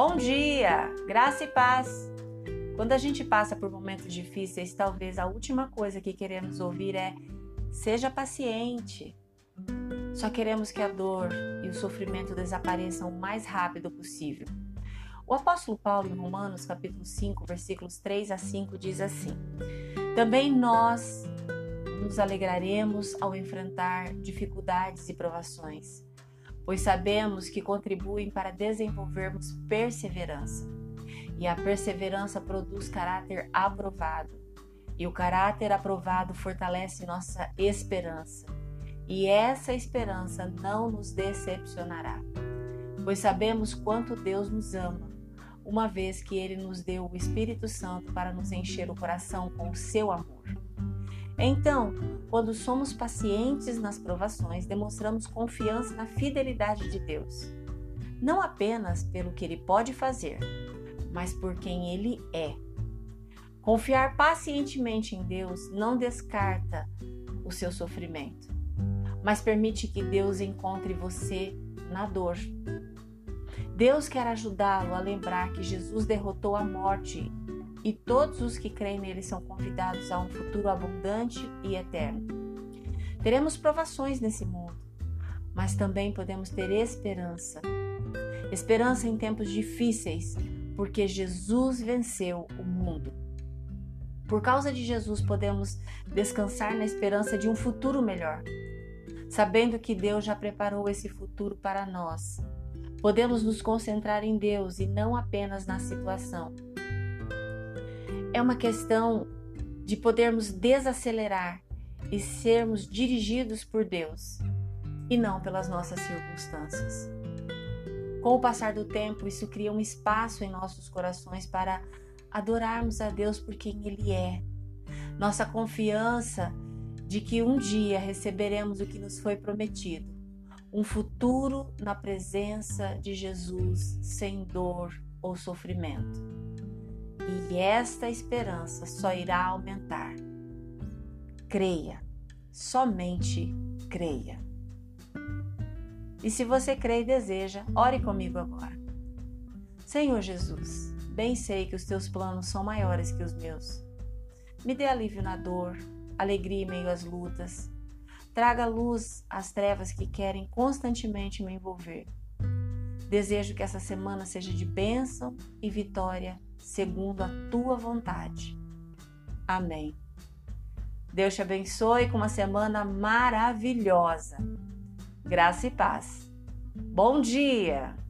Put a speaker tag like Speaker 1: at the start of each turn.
Speaker 1: Bom dia, graça e paz. Quando a gente passa por momentos difíceis, talvez a última coisa que queremos ouvir é: seja paciente. Só queremos que a dor e o sofrimento desapareçam o mais rápido possível. O apóstolo Paulo, em Romanos, capítulo 5, versículos 3 a 5, diz assim: Também nós nos alegraremos ao enfrentar dificuldades e provações pois sabemos que contribuem para desenvolvermos perseverança. E a perseverança produz caráter aprovado, e o caráter aprovado fortalece nossa esperança. E essa esperança não nos decepcionará, pois sabemos quanto Deus nos ama, uma vez que Ele nos deu o Espírito Santo para nos encher o coração com o seu amor. Então, quando somos pacientes nas provações, demonstramos confiança na fidelidade de Deus, não apenas pelo que Ele pode fazer, mas por quem Ele é. Confiar pacientemente em Deus não descarta o seu sofrimento, mas permite que Deus encontre você na dor. Deus quer ajudá-lo a lembrar que Jesus derrotou a morte e todos os que creem nele são convidados a um futuro abundante e eterno. Teremos provações nesse mundo, mas também podemos ter esperança. Esperança em tempos difíceis, porque Jesus venceu o mundo. Por causa de Jesus, podemos descansar na esperança de um futuro melhor, sabendo que Deus já preparou esse futuro para nós. Podemos nos concentrar em Deus e não apenas na situação é uma questão de podermos desacelerar e sermos dirigidos por Deus e não pelas nossas circunstâncias. Com o passar do tempo, isso cria um espaço em nossos corações para adorarmos a Deus por quem Ele é. Nossa confiança de que um dia receberemos o que nos foi prometido, um futuro na presença de Jesus sem dor ou sofrimento e esta esperança só irá aumentar. Creia, somente creia. E se você crê e deseja, ore comigo agora. Senhor Jesus, bem sei que os teus planos são maiores que os meus. Me dê alívio na dor, alegria em meio às lutas. Traga luz às trevas que querem constantemente me envolver. Desejo que essa semana seja de bênção e vitória segundo a tua vontade. Amém. Deus te abençoe com uma semana maravilhosa. Graça e paz. Bom dia!